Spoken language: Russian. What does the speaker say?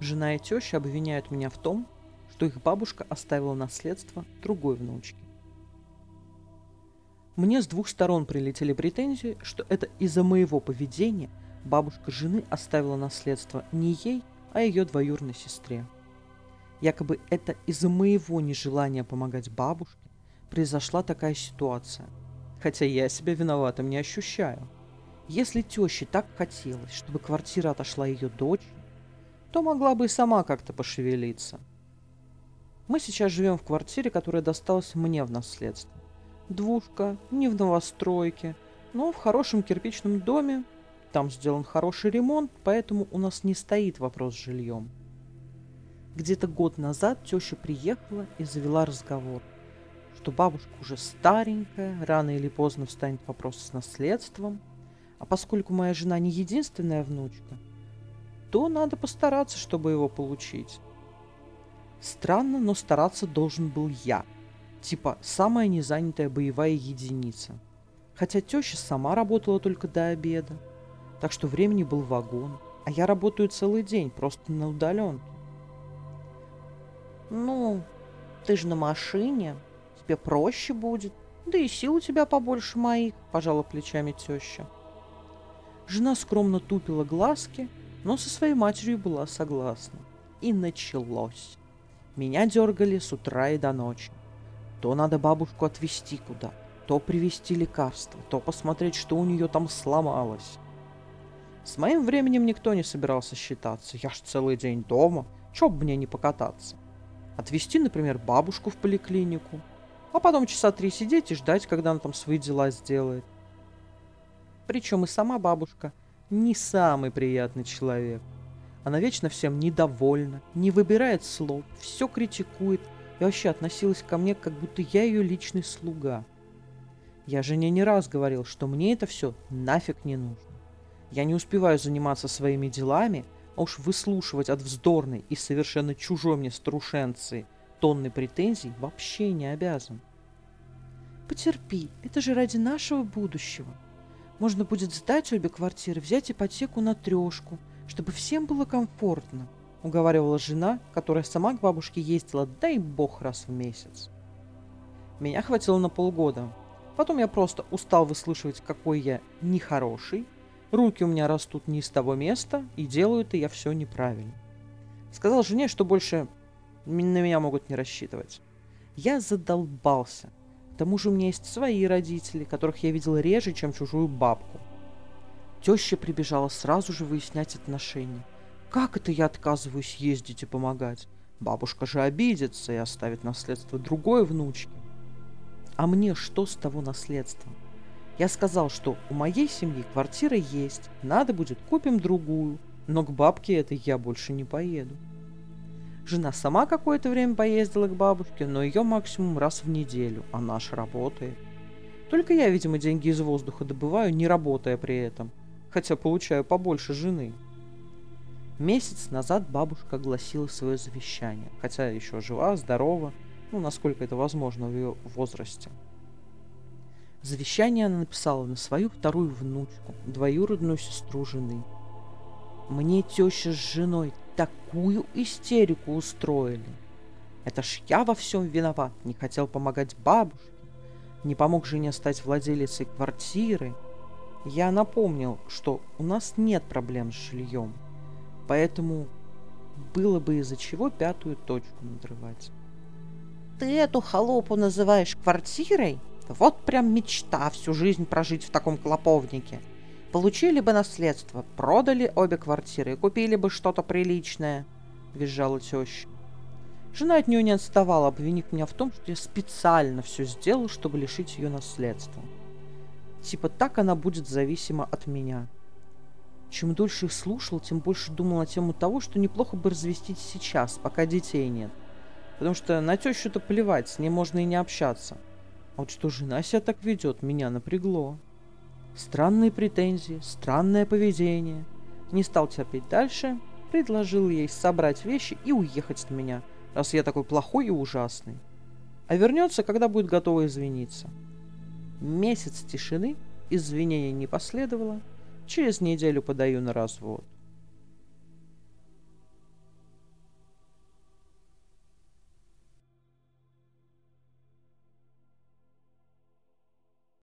Жена и теща обвиняют меня в том, что их бабушка оставила наследство другой внучке. Мне с двух сторон прилетели претензии, что это из-за моего поведения бабушка жены оставила наследство не ей, а ее двоюродной сестре. Якобы это из-за моего нежелания помогать бабушке произошла такая ситуация. Хотя я себя виноватым не ощущаю. Если теще так хотелось, чтобы квартира отошла ее дочь, то могла бы и сама как-то пошевелиться. Мы сейчас живем в квартире, которая досталась мне в наследство. Двушка, не в новостройке, но в хорошем кирпичном доме. Там сделан хороший ремонт, поэтому у нас не стоит вопрос с жильем. Где-то год назад теща приехала и завела разговор, что бабушка уже старенькая, рано или поздно встанет вопрос с наследством, а поскольку моя жена не единственная внучка – то надо постараться, чтобы его получить. Странно, но стараться должен был я. Типа, самая незанятая боевая единица. Хотя теща сама работала только до обеда. Так что времени был вагон. А я работаю целый день, просто на удаленке. Ну, ты же на машине. Тебе проще будет. Да и сил у тебя побольше моих, пожала плечами теща. Жена скромно тупила глазки, но со своей матерью была согласна. И началось. Меня дергали с утра и до ночи. То надо бабушку отвезти куда, то привезти лекарства, то посмотреть, что у нее там сломалось. С моим временем никто не собирался считаться. Я ж целый день дома, чё бы мне не покататься. Отвезти, например, бабушку в поликлинику, а потом часа три сидеть и ждать, когда она там свои дела сделает. Причем и сама бабушка – не самый приятный человек. Она вечно всем недовольна, не выбирает слов, все критикует и вообще относилась ко мне, как будто я ее личный слуга. Я жене не раз говорил, что мне это все нафиг не нужно. Я не успеваю заниматься своими делами, а уж выслушивать от вздорной и совершенно чужой мне старушенции тонны претензий вообще не обязан. Потерпи, это же ради нашего будущего, можно будет сдать обе квартиры, взять ипотеку на трешку, чтобы всем было комфортно, уговаривала жена, которая сама к бабушке ездила, дай бог, раз в месяц. Меня хватило на полгода. Потом я просто устал выслушивать, какой я нехороший, руки у меня растут не из того места, и делаю это я все неправильно. Сказал жене, что больше на меня могут не рассчитывать. Я задолбался тому же у меня есть свои родители, которых я видел реже, чем чужую бабку. Теща прибежала сразу же выяснять отношения. Как это я отказываюсь ездить и помогать? Бабушка же обидится и оставит наследство другой внучке. А мне что с того наследства? Я сказал, что у моей семьи квартира есть, надо будет купим другую, но к бабке этой я больше не поеду. Жена сама какое-то время поездила к бабушке, но ее максимум раз в неделю, а наш работает. Только я, видимо, деньги из воздуха добываю, не работая при этом, хотя получаю побольше жены. Месяц назад бабушка огласила свое завещание, хотя еще жива, здорова, ну, насколько это возможно в ее возрасте. Завещание она написала на свою вторую внучку, двоюродную сестру жены. Мне теща с женой такую истерику устроили. Это ж я во всем виноват, не хотел помогать бабушке, не помог жене стать владелицей квартиры. Я напомнил, что у нас нет проблем с жильем, поэтому было бы из-за чего пятую точку надрывать. Ты эту холопу называешь квартирой? Вот прям мечта всю жизнь прожить в таком клоповнике. Получили бы наследство, продали обе квартиры и купили бы что-то приличное, — визжала теща. Жена от нее не отставала, обвинив меня в том, что я специально все сделал, чтобы лишить ее наследства. Типа так она будет зависима от меня. Чем дольше их слушал, тем больше думал на тему того, что неплохо бы развестись сейчас, пока детей нет. Потому что на тещу-то плевать, с ней можно и не общаться. А вот что жена себя так ведет, меня напрягло. Странные претензии, странное поведение. Не стал терпеть дальше, предложил ей собрать вещи и уехать от меня, раз я такой плохой и ужасный. А вернется, когда будет готова извиниться. Месяц тишины, извинения не последовало, через неделю подаю на развод.